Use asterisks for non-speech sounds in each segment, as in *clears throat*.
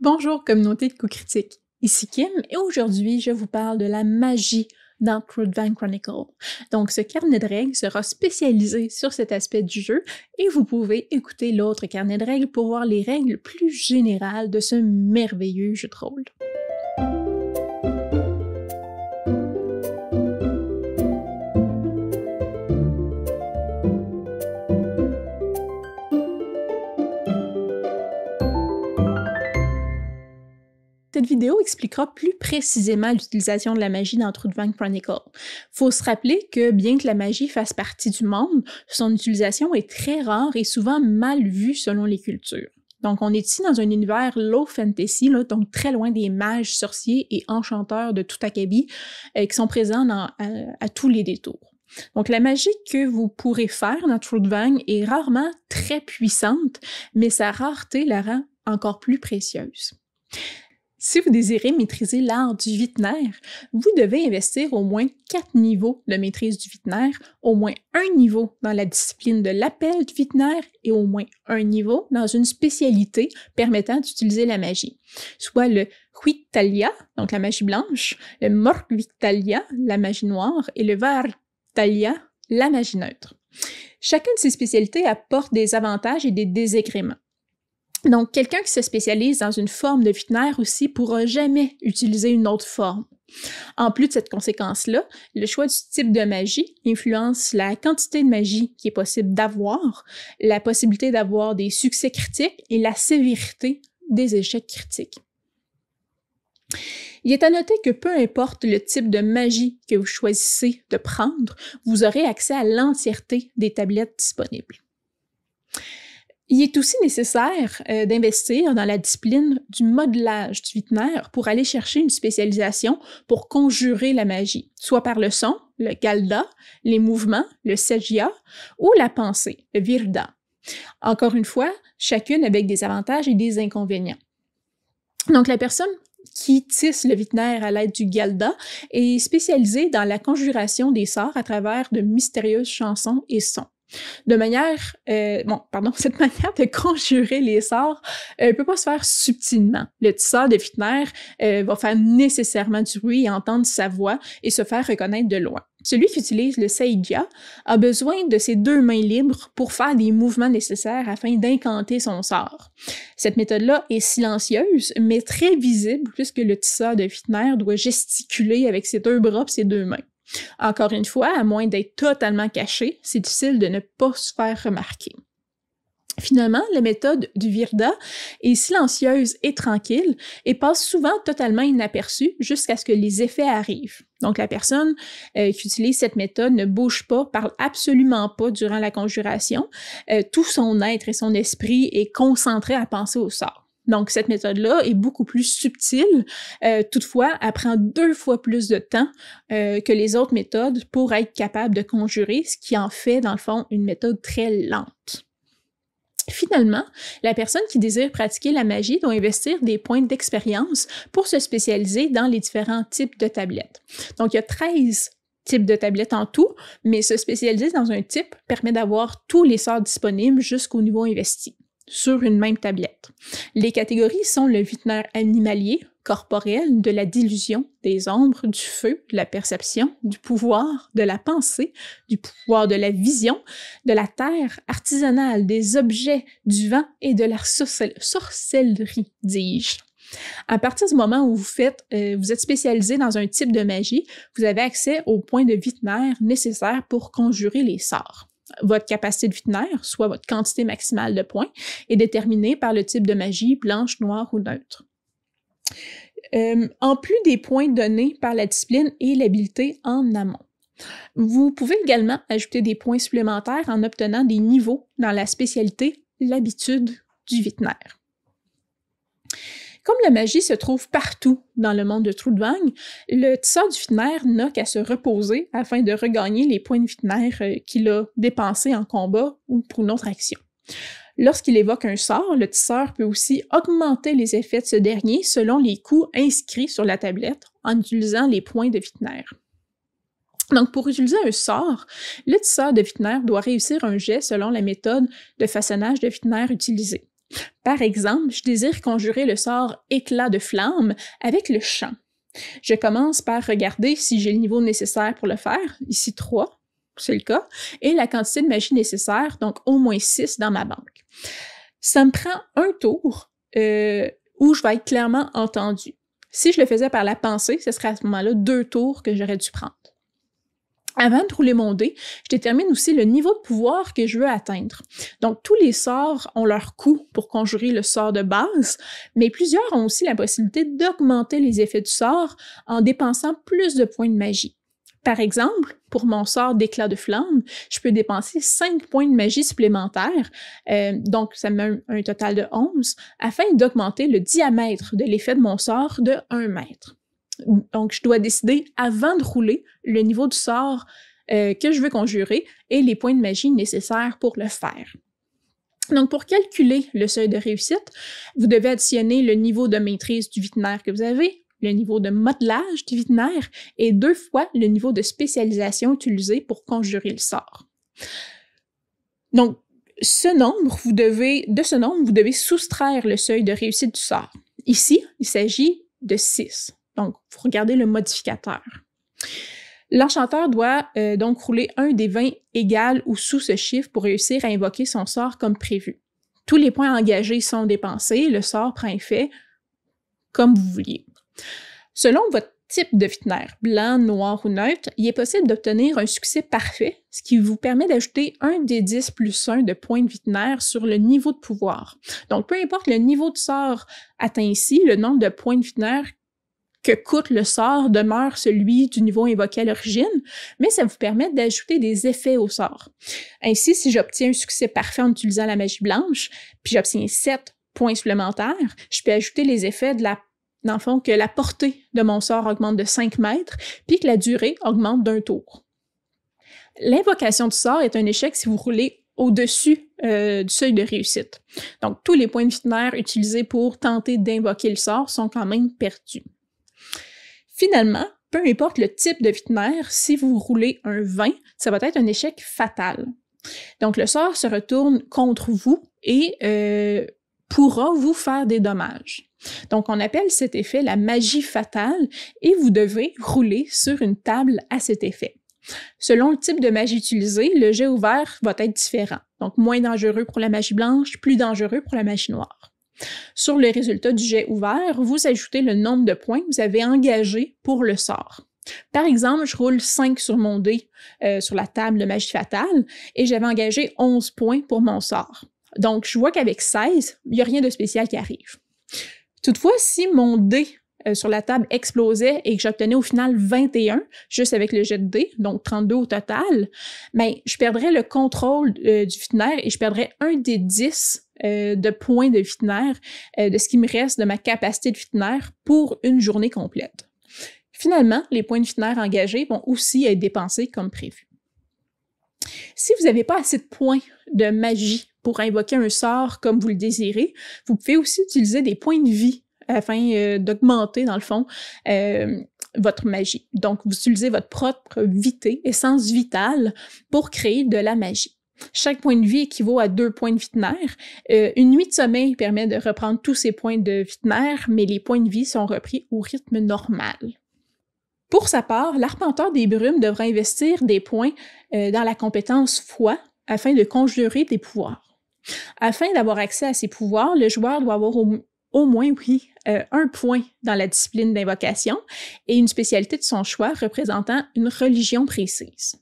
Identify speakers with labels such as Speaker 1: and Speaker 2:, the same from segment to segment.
Speaker 1: Bonjour communauté de coups critiques, ici Kim et aujourd'hui je vous parle de la magie dans Van Chronicle. Donc ce carnet de règles sera spécialisé sur cet aspect du jeu et vous pouvez écouter l'autre carnet de règles pour voir les règles plus générales de ce merveilleux jeu de rôle. Cette vidéo expliquera plus précisément l'utilisation de la magie dans Van Chronicle. Faut se rappeler que bien que la magie fasse partie du monde, son utilisation est très rare et souvent mal vue selon les cultures. Donc, on est ici dans un univers low fantasy, donc très loin des mages, sorciers et enchanteurs de tout acabit euh, qui sont présents à, tous les détours. Donc, la magie que vous pourrez faire dans Van est rarement très puissante, mais sa rareté la rend encore plus précieuse. Si vous désirez maîtriser l'art du vitnaire, vous devez investir au moins quatre niveaux de maîtrise du vitnaire, au moins un niveau dans la discipline de l'appel du vitnaire et au moins un niveau dans une spécialité permettant d'utiliser la magie, soit le Huitalia, donc la magie blanche, le Morgvitalia, la magie noire, et le Vartalia, la magie neutre. Chacune de ces spécialités apporte des avantages et des désagréments. Donc, quelqu'un qui se spécialise dans une forme de vitnaire aussi pourra jamais utiliser une autre forme. En plus de cette conséquence-là, le choix du type de magie influence la quantité de magie qui est possible d'avoir, la possibilité d'avoir des succès critiques et la sévérité des échecs critiques. Il est à noter que peu importe le type de magie que vous choisissez de prendre, vous aurez accès à l'entièreté des tablettes disponibles. Il est aussi nécessaire euh, d'investir dans la discipline du modelage du vitnaire pour aller chercher une spécialisation pour conjurer la magie, soit par le son, le galda, les mouvements, le segia, ou la pensée, le virda. Encore une fois, chacune avec des avantages et des inconvénients. Donc la personne qui tisse le vitnaire à l'aide du galda est spécialisée dans la conjuration des sorts à travers de mystérieuses chansons et sons. De manière, euh, bon, pardon, *laughs* cette manière de conjurer les sorts ne euh, peut pas se faire subtilement. Le tisseur de Fitner euh, va faire nécessairement du bruit et entendre sa voix et se faire reconnaître de loin. Celui qui utilise le Seidia a besoin de ses deux mains libres pour faire des mouvements nécessaires afin d'incanter son sort. Cette méthode-là est silencieuse, mais très visible puisque le tisseur de Fitner doit gesticuler avec ses deux bras et ses deux mains. Encore une fois, à moins d'être totalement caché, c'est difficile de ne pas se faire remarquer. Finalement, la méthode du Virda est silencieuse et tranquille et passe souvent totalement inaperçue jusqu'à ce que les effets arrivent. Donc la personne euh, qui utilise cette méthode ne bouge pas, parle absolument pas durant la conjuration. Euh, tout son être et son esprit est concentré à penser au sort. Donc, cette méthode-là est beaucoup plus subtile. Euh, toutefois, elle prend deux fois plus de temps euh, que les autres méthodes pour être capable de conjurer, ce qui en fait, dans le fond, une méthode très lente. Finalement, la personne qui désire pratiquer la magie doit investir des points d'expérience pour se spécialiser dans les différents types de tablettes. Donc, il y a 13 types de tablettes en tout, mais se spécialiser dans un type permet d'avoir tous les sorts disponibles jusqu'au niveau investi sur une même tablette. Les catégories sont le vitnaire animalier, corporel, de la dilution, des ombres, du feu, de la perception, du pouvoir, de la pensée, du pouvoir de la vision, de la terre, artisanale, des objets, du vent et de la sorcellerie, dis-je. À partir du moment où vous faites, euh, vous êtes spécialisé dans un type de magie, vous avez accès aux points de vitnaire nécessaires pour conjurer les sorts. Votre capacité de vitnaire, soit votre quantité maximale de points, est déterminée par le type de magie, blanche, noire ou neutre. Euh, en plus des points donnés par la discipline et l'habileté en amont. Vous pouvez également ajouter des points supplémentaires en obtenant des niveaux dans la spécialité l'habitude du vitnaire. Comme la magie se trouve partout dans le monde de Trudvang, le tisseur du Fitner n'a qu'à se reposer afin de regagner les points de Fitner euh, qu'il a dépensés en combat ou pour une autre action. Lorsqu'il évoque un sort, le tisseur peut aussi augmenter les effets de ce dernier selon les coups inscrits sur la tablette en utilisant les points de Fitner. Donc, pour utiliser un sort, le tisseur de Fitner doit réussir un jet selon la méthode de façonnage de Fitner utilisée. Par exemple, je désire conjurer le sort éclat de flamme avec le chant. Je commence par regarder si j'ai le niveau nécessaire pour le faire, ici 3, c'est le cas, et la quantité de magie nécessaire, donc au moins 6 dans ma banque. Ça me prend un tour euh, où je vais être clairement entendu. Si je le faisais par la pensée, ce serait à ce moment-là deux tours que j'aurais dû prendre. Avant de rouler mon dé, je détermine aussi le niveau de pouvoir que je veux atteindre. Donc, tous les sorts ont leur coût pour conjurer le sort de base, mais plusieurs ont aussi la possibilité d'augmenter les effets du sort en dépensant plus de points de magie. Par exemple, pour mon sort d'éclat de flamme, je peux dépenser 5 points de magie supplémentaires, euh, donc ça me met un, total de 11, afin d'augmenter le diamètre de l'effet de mon sort de 1 mètre. Donc, je dois décider avant de rouler le niveau du sort euh, que je veux conjurer et les points de magie nécessaires pour le faire. Donc, pour calculer le seuil de réussite, vous devez additionner le niveau de maîtrise du vitinaire que vous avez, le niveau de modelage du vitinaire et deux fois le niveau de spécialisation utilisé pour conjurer le sort. Donc, ce nombre, vous devez, de ce nombre, vous devez soustraire le seuil de réussite du sort. Ici, il s'agit de 6. Donc, vous regardez le modificateur. L'enchanteur doit euh, donc rouler un des 20 égal ou sous ce chiffre pour réussir à invoquer son sort comme prévu. Tous les points engagés sont dépensés, le sort prend effet comme vous vouliez. Selon votre type de vitinaire, blanc, noir ou neutre, il est possible d'obtenir un succès parfait, ce qui vous permet d'ajouter un des 10 plus 1 de points de vitinaire sur le niveau de pouvoir. Donc, peu importe le niveau de sort atteint ici, le nombre de points de vitinaire que coûte le sort demeure celui du niveau invoqué à l'origine, mais ça vous permet d'ajouter des effets au sort. Ainsi, si j'obtiens un succès parfait en utilisant la magie blanche, puis j'obtiens 7 points supplémentaires, je peux ajouter les effets de la dans le fond, que la portée de mon sort augmente de 5 mètres, puis que la durée augmente d'un tour. L'invocation du sort est un échec si vous roulez au-dessus euh, du seuil de réussite. Donc, tous les points de vitinaire utilisés pour tenter d'invoquer le sort sont quand même perdus. Finalement, peu importe le type de vitinaire, si vous roulez un 20, ça va être un échec fatal. Donc le sort se retourne contre vous et euh, pourra vous faire des dommages. Donc on appelle cet effet la magie fatale et vous devez rouler sur une table à cet effet. Selon le type de magie utilisée, le jet ouvert va être différent. Donc moins dangereux pour la magie blanche, plus dangereux pour la magie noire. Sur le résultat du jet ouvert, vous ajoutez le nombre de points que vous avez engagés pour le sort. Par exemple, je roule 5 sur mon dé euh, sur la table de magie fatale et j'avais engagé 11 points pour mon sort. Donc, je vois qu'avec 16, il n'y a rien de spécial qui arrive. Toutefois, si mon dé euh, sur la table explosait et que j'obtenais au final 21, juste avec le jet de dé, donc 32 au total, ben, je perdrais le contrôle euh, du vitinaire et je perdrais un des 10 euh, de points de vitinaire, de ce qui me reste de ma capacité de vitinaire pour une journée complète. Finalement, les points de vitinaire engagés vont aussi être dépensés comme prévu. Si vous n'avez pas assez de points de magie pour invoquer un sort comme vous le désirez, vous pouvez aussi utiliser des points de vie afin euh, d'augmenter, dans le fond, euh, votre magie. Donc, vous utilisez votre propre vité, essence vitale, pour créer de la magie. Chaque point de vie équivaut à deux points de vitinaire. Euh, une nuit de sommeil permet de reprendre tous ces points de vitinaire, mais les points de vie sont repris au rythme normal. Pour sa part, l'arpenteur des brumes devra investir des points dans la compétence foi afin de conjurer des pouvoirs. Afin d'avoir accès à ces pouvoirs, le joueur doit avoir au, moins, euh, un point dans la discipline d'invocation et une spécialité de son choix représentant une religion précise.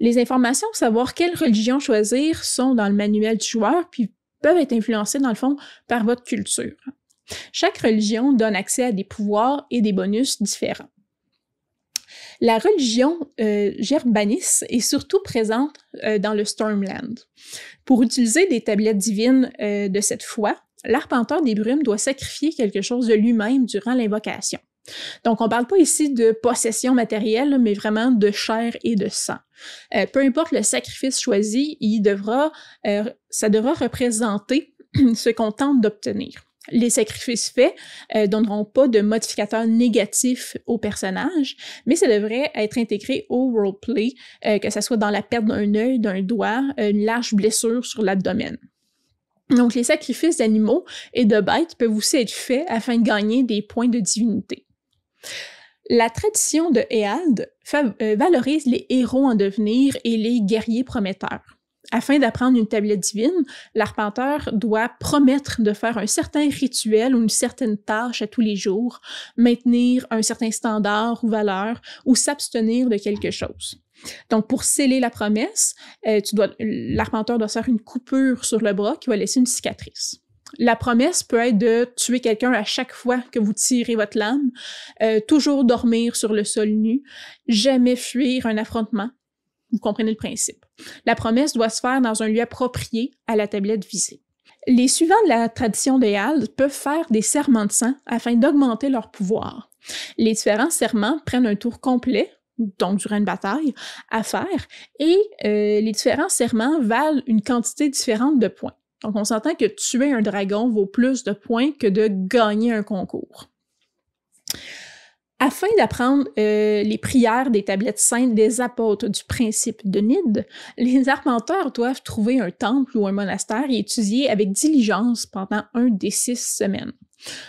Speaker 1: Les informations savoir quelle religion choisir sont dans le manuel du joueur, puis peuvent être influencées, dans le fond, par votre culture. Chaque religion donne accès à des pouvoirs et des bonus différents. La religion euh, gerbanis est surtout présente euh, dans le Stormland. Pour utiliser des tablettes divines euh, de cette foi, l'arpenteur des brumes doit sacrifier quelque chose de lui-même durant l'invocation. Donc, on ne parle pas ici de possession matérielle, mais vraiment de chair et de sang. Euh, peu importe le sacrifice choisi, il devra, euh, ça devra représenter *clears throat* ce qu'on tente d'obtenir. Les sacrifices faits euh, donneront pas de modificateur négatif au personnage, mais ça devrait être intégré au roleplay, que ce soit dans la perte d'un œil, d'un doigt, une large blessure sur l'abdomen. Donc, les sacrifices d'animaux et de bêtes peuvent aussi être faits afin de gagner des points de divinité. La tradition de Eald euh, valorise les héros en devenir et les guerriers prometteurs. Afin d'apprendre une tablette divine, l'arpenteur doit promettre de faire un certain rituel ou une certaine tâche à tous les jours, maintenir un certain standard ou valeur, ou s'abstenir de quelque chose. Donc, pour sceller la promesse, euh, l'arpenteur doit faire une coupure sur le bras qui va laisser une cicatrice. La promesse peut être de tuer quelqu'un à chaque fois que vous tirez votre lame, euh, toujours dormir sur le sol nu, jamais fuir un affrontement, vous comprenez le principe. La promesse doit se faire dans un lieu approprié à la tablette visée. Les suivants de la tradition des Halles peuvent faire des serments de sang afin d'augmenter leur pouvoir. Les différents serments prennent un tour complet, donc durant une bataille, à faire, et euh, les différents serments valent une quantité différente de points. Donc on s'entend que tuer un dragon vaut plus de points que de gagner un concours. Afin d'apprendre euh, les prières des tablettes saintes des apôtres du principe de Nid, les arpenteurs doivent trouver un temple ou un monastère et étudier avec diligence pendant un des six semaines.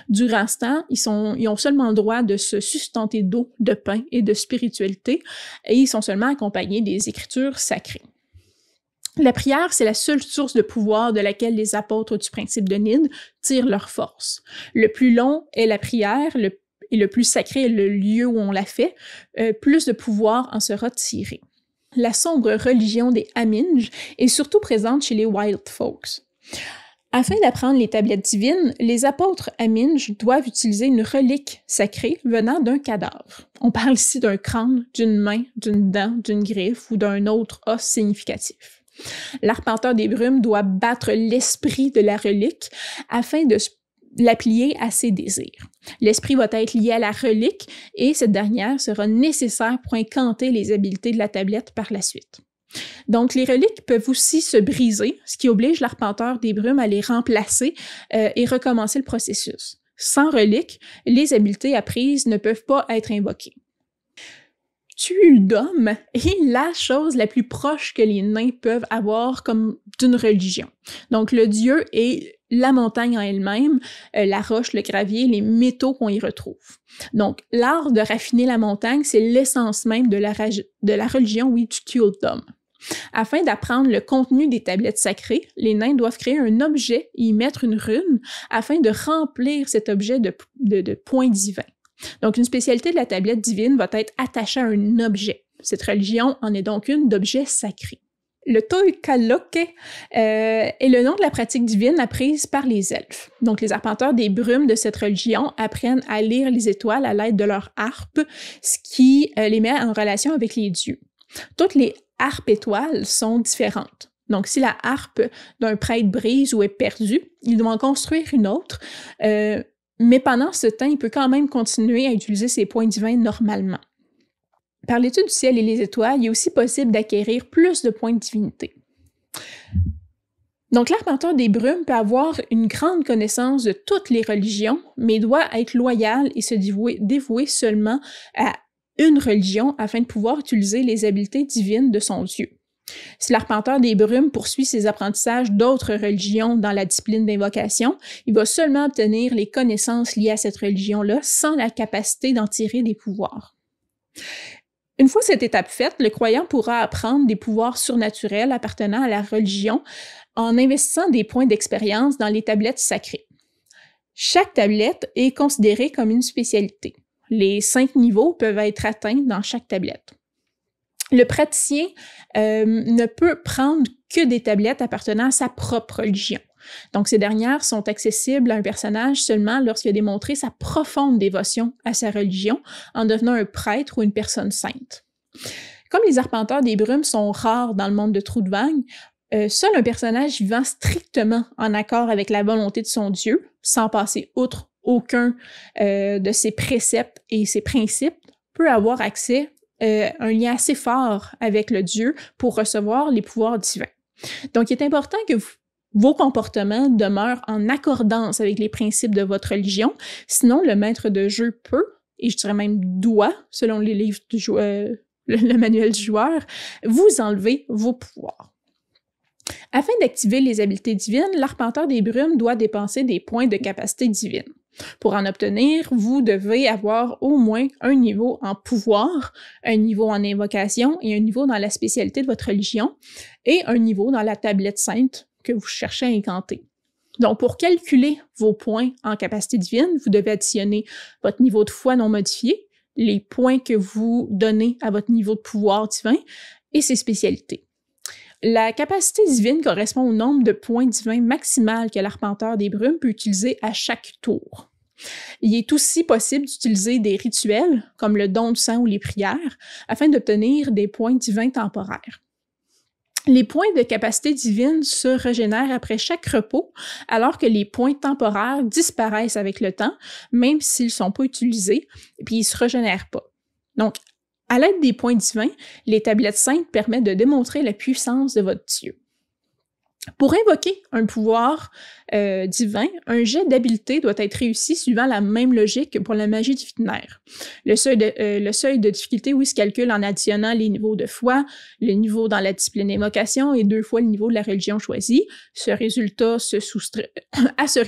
Speaker 1: Durant ce temps, ils, ils ont seulement le droit de se sustenter d'eau, de pain et de spiritualité, et ils sont seulement accompagnés des écritures sacrées. La prière, c'est la seule source de pouvoir de laquelle les apôtres du principe de Nid tirent leur force. Le plus long est la prière, et le plus sacré est le lieu où on l'a fait, euh, plus de pouvoir en sera tiré. La sombre religion des Aminj est surtout présente chez les Wild Folks. Afin d'apprendre les tablettes divines, les apôtres Aminj doivent utiliser une relique sacrée venant d'un cadavre. On parle ici d'un crâne, d'une main, d'une dent, d'une griffe ou d'un autre os significatif. L'arpenteur des brumes doit battre l'esprit de la relique afin de l'applier à ses désirs. L'esprit va être lié à la relique et cette dernière sera nécessaire pour incanter les habiletés de la tablette par la suite. Donc, les reliques peuvent aussi se briser, ce qui oblige l'arpenteur des brumes à les remplacer euh, et recommencer le processus. Sans reliques, les habiletés apprises ne peuvent pas être invoquées d'homme est la chose la plus proche que les nains peuvent avoir comme d'une religion. Donc le dieu est la montagne en elle-même, euh, la roche, le gravier, les métaux qu'on y retrouve. Donc l'art de raffiner la montagne, c'est l'essence même de la, religion, oui, du. Afin d'apprendre le contenu des tablettes sacrées, les nains doivent créer un objet et y mettre une rune afin de remplir cet objet de points divins. Donc, une spécialité de la tablette divine va être attachée à un objet. Cette religion en est donc une d'objets sacrés. Le Toikaloke euh, est le nom de la pratique divine apprise par les elfes. Donc, les arpenteurs des brumes de cette religion apprennent à lire les étoiles à l'aide de leur harpe, ce qui euh, les met en relation avec les dieux. Toutes les harpes étoiles sont différentes. Donc, si la harpe d'un prêtre brise ou est perdue, ils doivent en construire une autre, euh, mais pendant ce temps, il peut quand même continuer à utiliser ses points divins normalement. Par l'étude du ciel et les étoiles, il est aussi possible d'acquérir plus de points de divinité. Donc l'arpenteur des brumes peut avoir une grande connaissance de toutes les religions, mais doit être loyal et se dévouer, dévouer seulement à une religion afin de pouvoir utiliser les habiletés divines de son Dieu. Si l'arpenteur des brumes poursuit ses apprentissages d'autres religions dans la discipline d'invocation, il va seulement obtenir les connaissances liées à cette religion-là sans la capacité d'en tirer des pouvoirs. Une fois cette étape faite, le croyant pourra apprendre des pouvoirs surnaturels appartenant à la religion en investissant des points d'expérience dans les tablettes sacrées. Chaque tablette est considérée comme une spécialité. Les cinq niveaux peuvent être atteints dans chaque tablette le praticien euh, ne peut prendre que des tablettes appartenant à sa propre religion. Donc, ces dernières sont accessibles à un personnage seulement lorsqu'il a démontré sa profonde dévotion à sa religion en devenant un prêtre ou une personne sainte. Comme les arpenteurs des brumes sont rares dans le monde de Trou-de-Vague, euh, seul un personnage vivant strictement en accord avec la volonté de son Dieu, sans passer outre aucun euh, de ses préceptes et ses principes, peut avoir accès euh, un lien assez fort avec le Dieu pour recevoir les pouvoirs divins. Donc, il est important que vos comportements demeurent en accordance avec les principes de votre religion, sinon le maître de jeu peut, et je dirais même doit, selon les livres du joueur, *laughs* le, manuel du joueur, vous enlever vos pouvoirs. Afin d'activer les habiletés divines, l'arpenteur des brumes doit dépenser des points de capacité divine. Pour en obtenir, vous devez avoir au moins un niveau en pouvoir, un niveau en invocation et un niveau dans la spécialité de votre religion, et un niveau dans la tablette sainte que vous cherchez à incanter. Donc, pour calculer vos points en capacité divine, vous devez additionner votre niveau de foi non modifié, les points que vous donnez à votre niveau de pouvoir divin et ses spécialités. La capacité divine correspond au nombre de points divins maximal que l'arpenteur des brumes peut utiliser à chaque tour. Il est aussi possible d'utiliser des rituels, comme le don du sang ou les prières, afin d'obtenir des points divins temporaires. Les points de capacité divine se régénèrent après chaque repos, alors que les points temporaires disparaissent avec le temps, même s'ils ne sont pas utilisés, et puis ils ne se régénèrent pas. À l'aide des points divins, les tablettes saintes permettent de démontrer la puissance de votre Dieu. Pour invoquer un pouvoir euh, divin, un jet d'habileté doit être réussi suivant la même logique que pour la magie divinaire. Le euh, le seuil de difficulté, oui, se calcule en additionnant les niveaux de foi, le niveau dans la discipline d'évocation et deux fois le niveau de la religion choisie. Ce résultat se soustrait, *coughs* à ce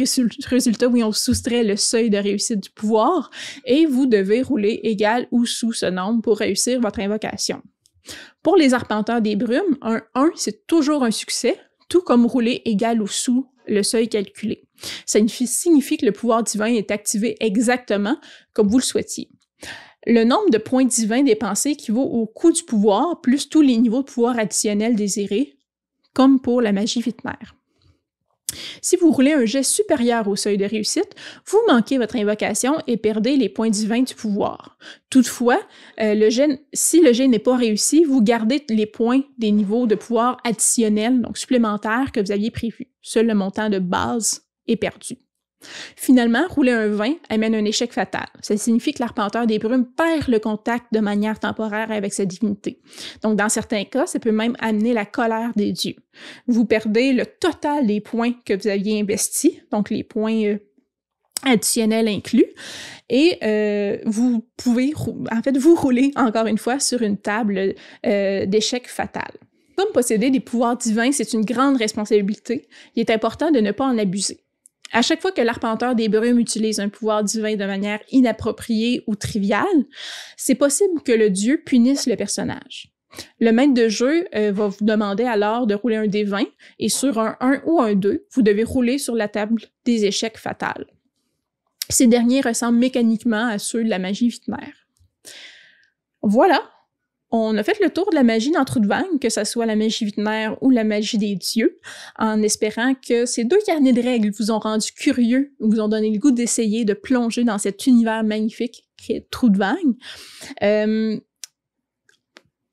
Speaker 1: résultat, oui, on soustrait le seuil de réussite du pouvoir et vous devez rouler égal ou sous ce nombre pour réussir votre invocation. Pour les arpenteurs des brumes, un 1, c'est toujours un succès, tout comme rouler égal ou sous le seuil calculé. Ça signifie que le pouvoir divin est activé exactement comme vous le souhaitiez. Le nombre de points divins dépensés équivaut au coût du pouvoir plus tous les niveaux de pouvoir additionnels désirés, comme pour la magie vitnaire. Si vous roulez un jet supérieur au seuil de réussite, vous manquez votre invocation et perdez les points divins du pouvoir. Toutefois, euh, si le jet n'est pas réussi, vous gardez les points des niveaux de pouvoir additionnels, donc supplémentaires, que vous aviez prévus. Seul le montant de base est perdu. Finalement, rouler un 20 amène un échec fatal. Ça signifie que l'arpenteur des brumes perd le contact de manière temporaire avec sa divinité. Donc, dans certains cas, ça peut même amener la colère des dieux. Vous perdez le total des points que vous aviez investis, donc les points euh, additionnels inclus, et euh, vous pouvez, en fait, vous rouler encore une fois sur une table euh, d'échec fatal. Comme posséder des pouvoirs divins, c'est une grande responsabilité, il est important de ne pas en abuser. À chaque fois que l'arpenteur des brumes utilise un pouvoir divin de manière inappropriée ou triviale, c'est possible que le dieu punisse le personnage. Le maître de jeu euh, va vous demander alors de rouler un dé 20 et sur un 1 ou un 2, vous devez rouler sur la table des échecs fatals. Ces derniers ressemblent mécaniquement à ceux de la magie vitnaire. Voilà, on a fait le tour de la magie dans Vague, que ce soit la magie vitnaire ou la magie des dieux, en espérant que ces deux carnets de règles vous ont rendu curieux ou vous ont donné le goût d'essayer de plonger dans cet univers magnifique qui est Trou de Vague. Euh,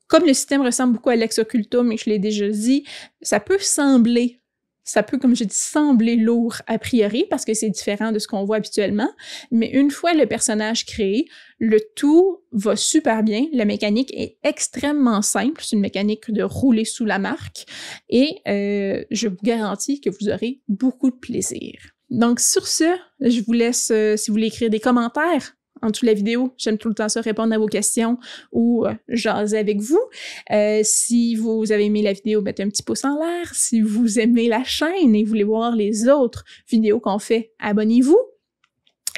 Speaker 1: comme le système ressemble beaucoup à l'ex occultum, et je l'ai déjà dit, ça peut sembler ça peut, comme je dis, sembler lourd a priori parce que c'est différent de ce qu'on voit habituellement, mais une fois le personnage créé, le tout va super bien. La mécanique est extrêmement simple. C'est une mécanique de rouler sous la marque et euh, je vous garantis que vous aurez beaucoup de plaisir. Donc sur ce, je vous laisse, euh, si vous voulez écrire des commentaires, en dessous de la vidéo. J'aime tout le temps ça répondre à vos questions ou euh, jaser avec vous. Euh, si vous avez aimé la vidéo, mettez un petit pouce en l'air. Si vous aimez la chaîne et voulez voir les autres vidéos qu'on fait, abonnez-vous.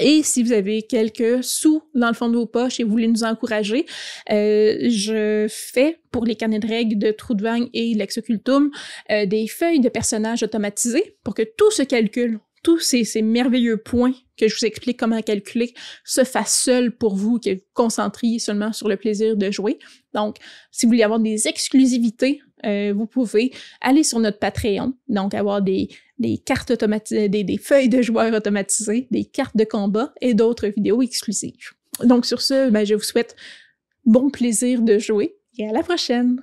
Speaker 1: Et si vous avez quelques sous dans le fond de vos poches et voulez nous encourager, euh, je fais pour les carnets de règles de Trou de Vague et l'Exocultum des feuilles de personnages automatisées pour que tout se calcule tous ces, merveilleux points que je vous explique comment calculer se fassent seuls pour vous, que vous concentriez seulement sur le plaisir de jouer. Donc, si vous voulez avoir des exclusivités, euh, vous pouvez aller sur notre Patreon, donc avoir des, cartes automatisées, des, des feuilles de joueurs automatisées, des cartes de combat et d'autres vidéos exclusives. Donc, sur ce, ben, je vous souhaite bon plaisir de jouer et à la prochaine!